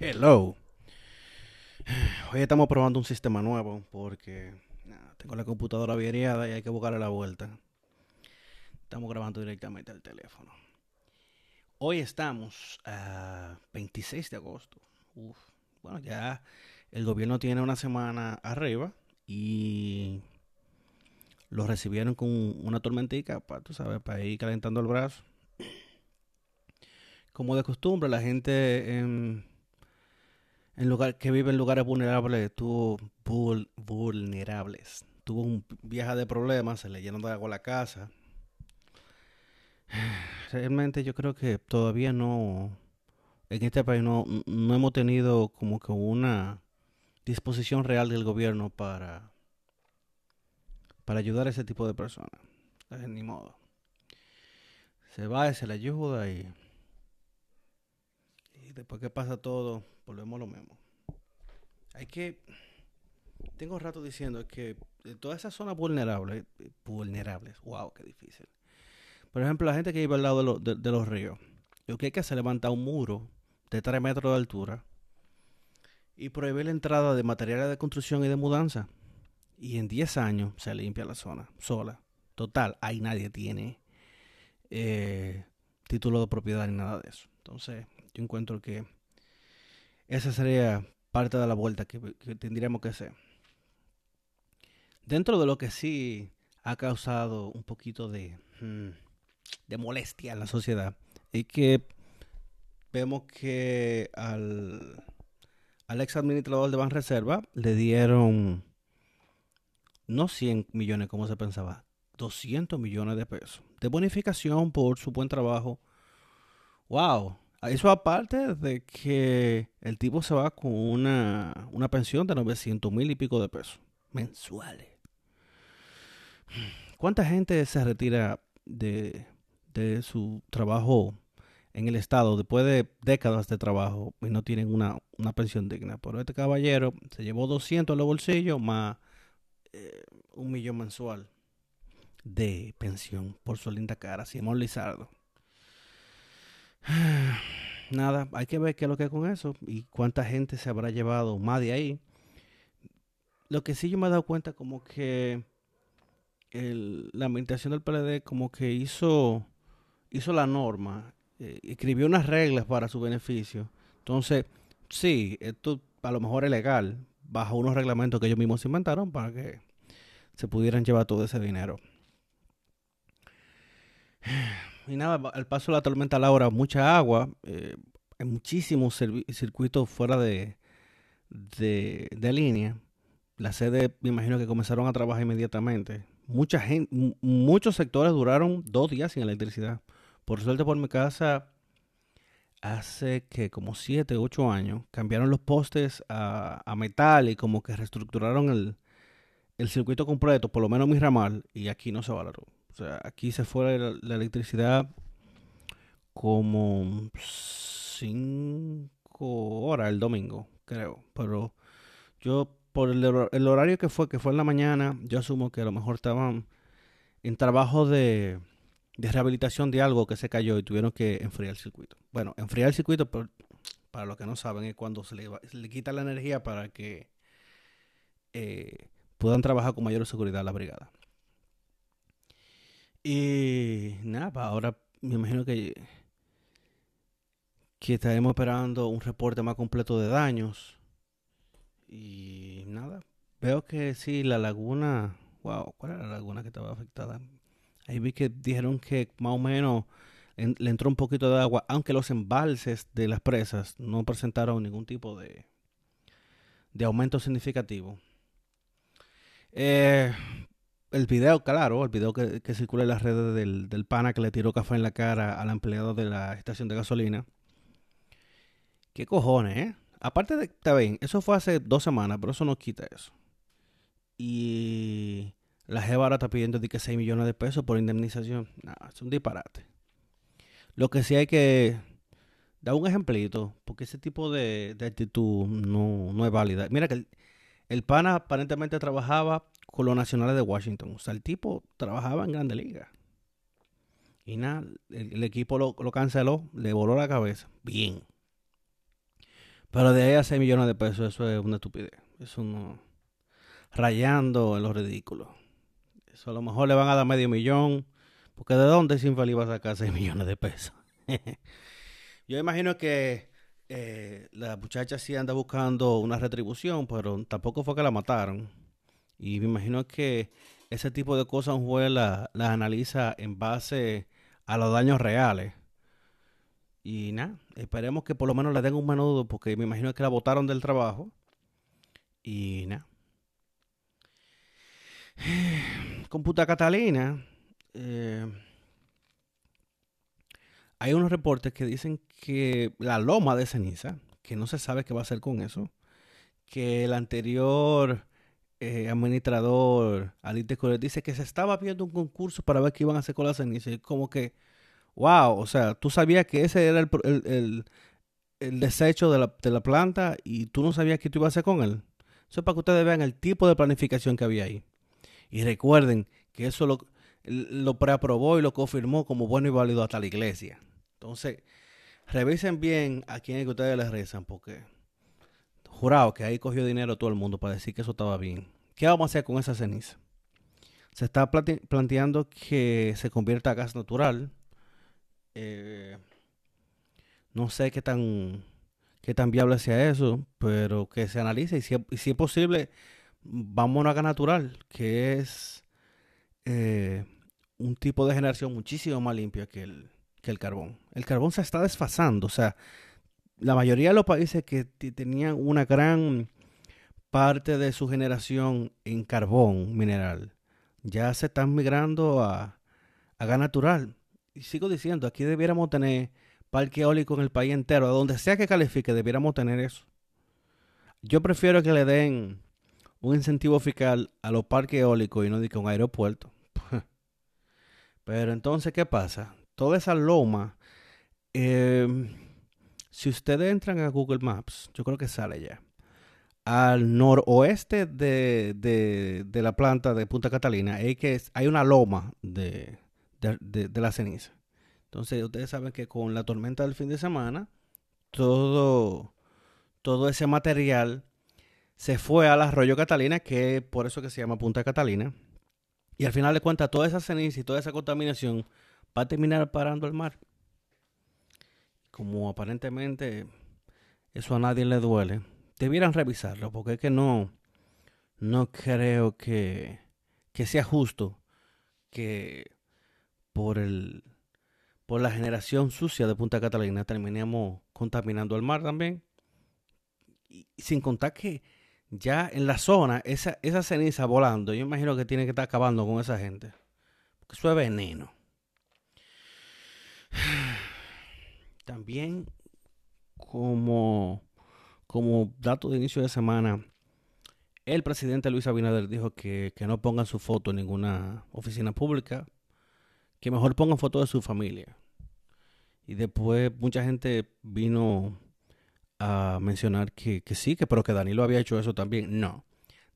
Hello. Hoy estamos probando un sistema nuevo porque tengo la computadora averiada y hay que buscarle la vuelta. Estamos grabando directamente al teléfono. Hoy estamos a 26 de agosto. Bueno, ya el gobierno tiene una semana arriba y lo recibieron con una tormentica, para, tú sabes, para ir calentando el brazo. Como de costumbre, la gente en, en lugar, que vive en lugares vulnerables tuvo vul- vulnerables. Tuvo un viaje de problemas, se le llenó de agua la casa. Realmente yo creo que todavía no, en este país no, no hemos tenido como que una disposición real del gobierno para, para ayudar a ese tipo de personas. Ni modo. Se va y se le ayuda y después que pasa todo, volvemos a lo mismo. Hay que, tengo rato diciendo que de todas esas zonas vulnerables, vulnerables, wow, qué difícil. Por ejemplo, la gente que vive al lado de- de los ríos, lo que hay que hacer es levantar un muro de 3 metros de altura y prohibir la entrada de materiales de construcción y de mudanza. Y en 10 años se limpia la zona sola. Total, ahí nadie tiene eh, título de propiedad ni nada de eso. Entonces, yo encuentro que esa sería parte de la vuelta que, tendríamos que hacer. Dentro de lo que sí ha causado un poquito de, mm, de molestia en la sociedad, es que vemos que al, al ex administrador de Banreserva le dieron no 100 millones como se pensaba, 200 millones de pesos de bonificación por su buen trabajo. Wow, eso aparte de que el tipo se va con una, una pensión de 900 mil y pico de pesos mensuales. ¿Cuánta gente se retira de, de su trabajo en el Estado después de décadas de trabajo y no tienen una, una pensión digna? Pero este caballero se llevó 200 en los bolsillos más eh, un millón mensual de pensión por su linda cara, Simón Lizardo. Nada, hay que ver qué es lo que es con eso y cuánta gente se habrá llevado más de ahí. Lo que sí yo me he dado cuenta como que el- la administración del PLD como que hizo, hizo la norma, eh, escribió unas reglas para su beneficio. Entonces, sí, esto a lo mejor es legal, bajo unos reglamentos que ellos mismos inventaron para que se pudieran llevar todo ese dinero. Y nada, al paso de la tormenta Laura, mucha agua, eh, hay muchísimos servi- circuitos fuera de, de, línea. La sede, me imagino que comenzaron a trabajar inmediatamente. Mucha gente, mu- muchos sectores duraron dos días sin electricidad. Por suerte, por mi casa, hace que como siete, ocho años, cambiaron los postes a, a metal y como que reestructuraron el, el circuito completo, por lo menos mi ramal, y aquí no se va la. O sea, aquí se fue la, electricidad como cinco horas el domingo, creo. Pero yo, por el, hor- el horario que fue, que fue en la mañana, yo asumo que a lo mejor estaban en trabajo de, de rehabilitación de algo que se cayó y tuvieron que enfriar el circuito. Bueno, enfriar el circuito, por- para los que no saben, es cuando se le, se le quita la energía para que eh, puedan trabajar con mayor seguridad la brigada. Y nada, pa, ahora me imagino que, que estaremos esperando un reporte más completo de daños. Y nada, veo que sí, la laguna, wow, ¿cuál era la laguna que estaba afectada? Ahí vi que dijeron que más o menos en- le entró un poquito de agua, aunque los embalses de las presas no presentaron ningún tipo de, de aumento significativo. Eh, el video, claro, el video que, circula en las redes del, del pana que le tiró café en la cara al empleado de la estación de gasolina. ¿Qué cojones, eh? Aparte de, está bien, eso fue hace dos semanas, pero eso no quita eso. Y la Jeva ahora está pidiendo de que 6 millones de pesos por indemnización. No, es un disparate. Lo que sí hay que dar un ejemplito, porque ese tipo de, de actitud no, no es válida. Mira que el, el pana aparentemente trabajaba con los nacionales de Washington. O sea, el tipo trabajaba en Grande Liga. Y nada, el, equipo lo, canceló, le voló la cabeza. Bien. Pero de ahí a 6 millones de pesos, eso es una estupidez. Eso no. Rayando en lo ridículo. Eso a lo mejor le van a dar medio millón. Porque ¿de dónde Sinfali va a sacar 6 millones de pesos? Yo imagino que eh, la muchacha sí anda buscando una retribución, pero tampoco fue que la mataron. Y me imagino que ese tipo de cosas un juez las la analiza en base a los daños reales. Y nada, esperemos que por lo menos le den un menudo, porque me imagino que la botaron del trabajo. Y nada. Computa Catalina. Eh, hay unos reportes que dicen que la loma de ceniza, que no se sabe qué va a hacer con eso, que el anterior eh, administrador, Adite Correa, dice que se estaba viendo un concurso para ver qué iban a hacer con la ceniza. Y como que, wow, o sea, tú sabías que ese era el, desecho de la, de la, planta y tú no sabías qué tú ibas a hacer con él. Eso es para que ustedes vean el tipo de planificación que había ahí. Y recuerden que eso lo preaprobó y lo confirmó como bueno y válido hasta la iglesia. Entonces, revisen bien a quién es que ustedes les rezan, porque jurado que ahí cogió dinero todo el mundo para decir que eso estaba bien. ¿Qué vamos a hacer con esa ceniza? Se está planteando que se convierta a gas natural. Eh, no sé qué tan, qué tan viable sea eso, pero que se analice y si, es posible, vamos a gas natural, que es eh, un tipo de generación muchísimo más limpia que el, que el carbón. El carbón se está desfasando, o sea, la mayoría de los países que tenían una gran parte de su generación en carbón mineral ya se están migrando a, gas natural. Y sigo diciendo, aquí debiéramos tener parque eólico en el país entero, a donde sea que califique, debiéramos tener eso. Yo prefiero que le den un incentivo fiscal a los parques eólicos y no diga un aeropuerto. Pero entonces, ¿qué pasa? Toda esa loma, em, si ustedes entran a Google Maps, yo creo que sale ya. Al noroeste de, la planta de Punta Catalina hay, que, hay una loma de, la ceniza. Entonces ustedes saben que con la tormenta del fin de semana, todo, todo ese material se fue al arroyo Catalina, que por eso que se llama Punta Catalina. Y al final de cuentas, toda esa ceniza y toda esa contaminación va a terminar parando el mar. Como aparentemente eso a nadie le duele, debieran revisarlo, porque es que no, no creo que, que sea justo que por el por la generación sucia de Punta Catalina terminemos contaminando el mar también. Y, sin contar que ya en la zona, esa, esa ceniza volando, yo imagino que tiene que estar acabando con esa gente. Porque eso es veneno. También como, como dato de inicio de semana, el presidente Luis Abinader dijo que, no pongan su foto en ninguna oficina pública, que mejor pongan foto de su familia. Y después mucha gente vino a mencionar que, sí, que pero que Danilo había hecho eso también. No.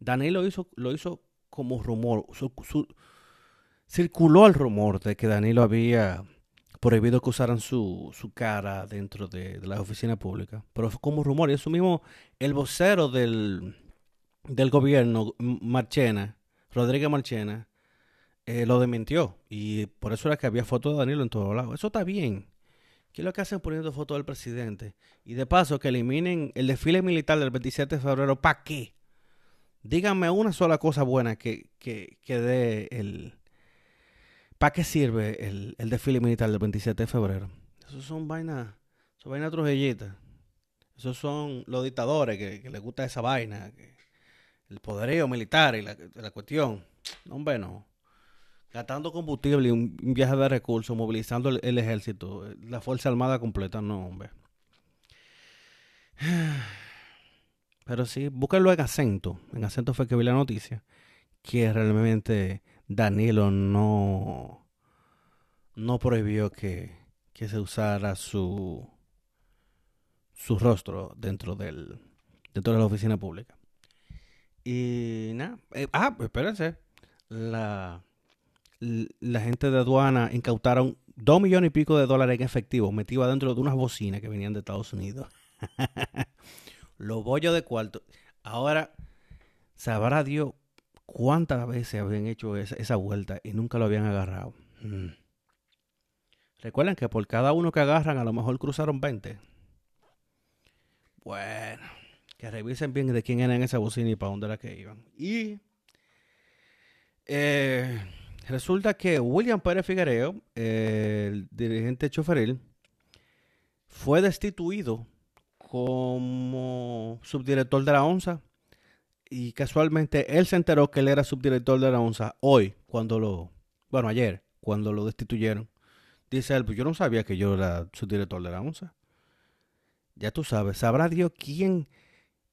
Danilo hizo, lo hizo como rumor. circuló el rumor de que Danilo había prohibido que usaran su, su cara dentro de, de la oficina pública. Pero fue como rumor. Y eso mismo, el vocero del, del gobierno, Marchena, Rodríguez Marchena, eh, lo desmintió. Y por eso era que había fotos de Danilo en todos lados. Eso está bien. ¿Qué es lo que hacen poniendo fotos del presidente? Y de paso, que eliminen el desfile militar del 27 de febrero. ¿Para qué? Díganme una sola cosa buena que, que, que dé el, ¿Para qué sirve el, desfile militar del 27 de febrero? Esos son vainas, son vainas trujillitas. Esos son los dictadores que, les gusta esa vaina. el poderío militar y la, cuestión. No, hombre, no. Gastando combustible y un, viaje de recursos, movilizando el, ejército, la Fuerza Armada completa, no, hombre. Pero sí, búsquenlo en acento. En acento fue que vi la noticia. Que realmente Danilo no, no prohibió que, se usara su, su rostro dentro, del, dentro de la oficina pública. Y nada, eh, ah, espérense, la, la gente de aduana incautaron dos millones y pico de dólares en efectivo metido dentro de unas bocinas que venían de Estados Unidos. Los bollos de cuarto. Ahora, sabrá Dios cuántas veces habían hecho esa, vuelta y nunca lo habían agarrado. Mm. Recuerden que por cada uno que agarran, a lo mejor cruzaron 20. Bueno, que revisen bien de quién era en esa bocina y para dónde era que iban. Y eh, resulta que William Pérez Figuereo, el dirigente choferil, fue destituido como subdirector de la ONSA y casualmente él se enteró que él era subdirector de la ONSA hoy, cuando lo, bueno, ayer, cuando lo destituyeron. Dice él, pues yo no sabía que yo era subdirector de la ONSA. Ya tú sabes, sabrá Dios quién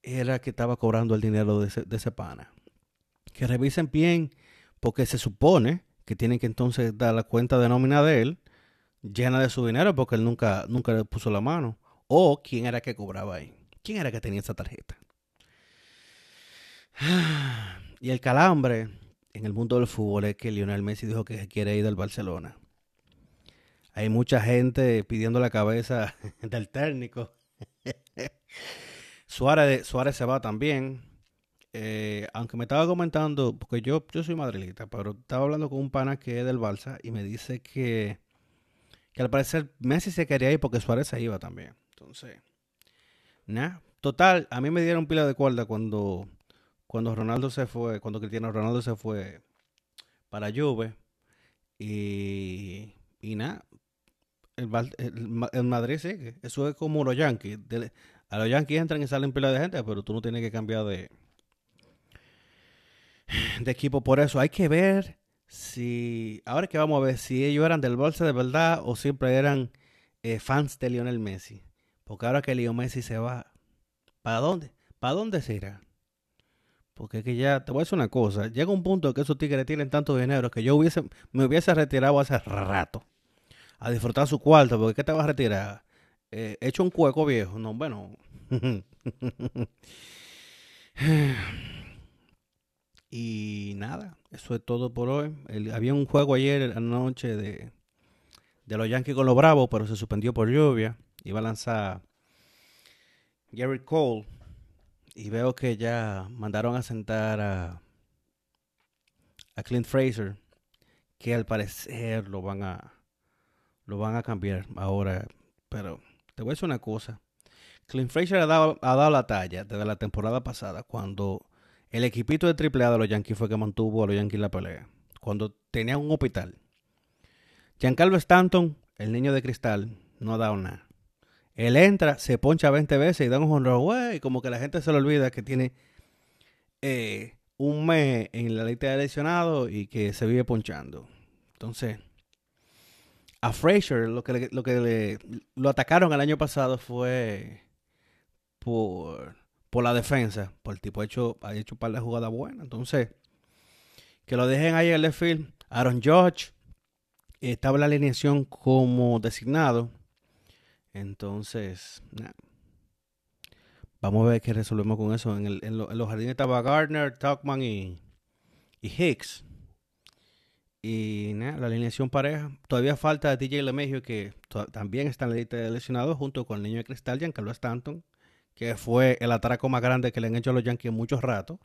era que estaba cobrando el dinero de ese, de ese pana. Que revisen bien, porque se supone que tienen que entonces dar la cuenta de nómina de él llena de su dinero porque él nunca, nunca le puso la mano. O quién era que cobraba ahí. ¿Quién era que tenía esa tarjeta? Y el calambre en el mundo del fútbol es que Lionel Messi dijo que quiere ir del Barcelona. Hay mucha gente pidiendo la cabeza del técnico. Suárez, Suárez se va también. Eh, aunque me estaba comentando, porque yo, yo soy madrilita, pero estaba hablando con un pana que es del Barça y me dice que, que al parecer Messi se quería ir porque Suárez se iba también. Entonces, nada. Total, a mí me dieron pila de cuerda cuando, cuando Ronaldo se fue, cuando Cristiano Ronaldo se fue para Juve. Y, nada, el, Madrid sigue. Eso es como los Yankees. a los Yankees entran y salen pila de gente, pero tú no tienes que cambiar de, de equipo por eso. Hay que ver si, ahora que vamos a ver si ellos eran del bolsa de verdad o siempre eran eh, fans de Lionel Messi. Porque ahora que Lionel Messi se va, ¿para dónde? ¿Para dónde se irá? Porque es que ya, te voy a decir una cosa, llega un punto que esos tigres tienen tanto dinero que yo hubiese, me hubiese retirado hace rato a disfrutar su cuarto, porque ¿qué te vas a retirar? Eh, hecho un cueco viejo, no, bueno. y nada, eso es todo por hoy. había un juego ayer anoche de, de los Yankees con los Bravos, pero se suspendió por lluvia iba a lanzar Gary Cole y veo que ya mandaron a sentar a, a Clint Fraser que al parecer lo van a lo van a cambiar ahora pero te voy a decir una cosa. Clint Fraser ha dado, ha dado la talla desde la temporada pasada cuando el equipito de AAA de los Yankees fue que mantuvo a los Yankees la pelea cuando tenía un hospital. Giancarlo Stanton el niño de cristal no ha dado nada él entra, se poncha 20 veces y da un honor, y como que la gente se le olvida que tiene eh, un mes en la lista de lesionados y que se vive ponchando. Entonces, a Frazier lo que, lo que le, lo atacaron el año pasado fue por, por la defensa, por el tipo hecho, ha hecho un par de jugadas buenas. Entonces, que lo dejen ahí en el field. Aaron George estaba en la alineación como designado entonces, vamos a ver qué resolvemos con eso. En, el, en, los jardines estaba Gardner, Tuckman y, Hicks. Y nada, la alineación pareja. Todavía falta DJ LeMahieu, que también está en la lista de lesionados, junto con el niño de cristal, Giancarlo Stanton, que fue el atraco más grande que le han hecho a los Yankees en muchos ratos.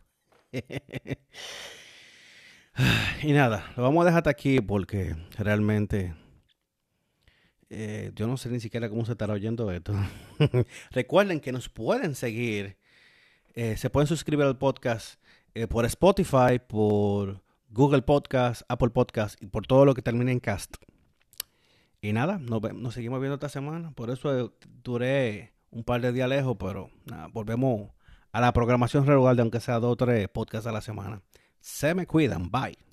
y nada, lo vamos a dejar hasta aquí porque realmente eh, yo no sé ni siquiera cómo se estará oyendo esto. Recuerden que nos pueden seguir. Eh, se pueden suscribir al podcast eh, por Spotify, por Google Podcast, Apple Podcast y por todo lo que termine en cast. Y nada, nos, seguimos viendo esta semana. Por eso duré un par de días lejos, pero volvemos a la programación regular de aunque sea dos o tres podcasts a la semana. Se me cuidan. Bye.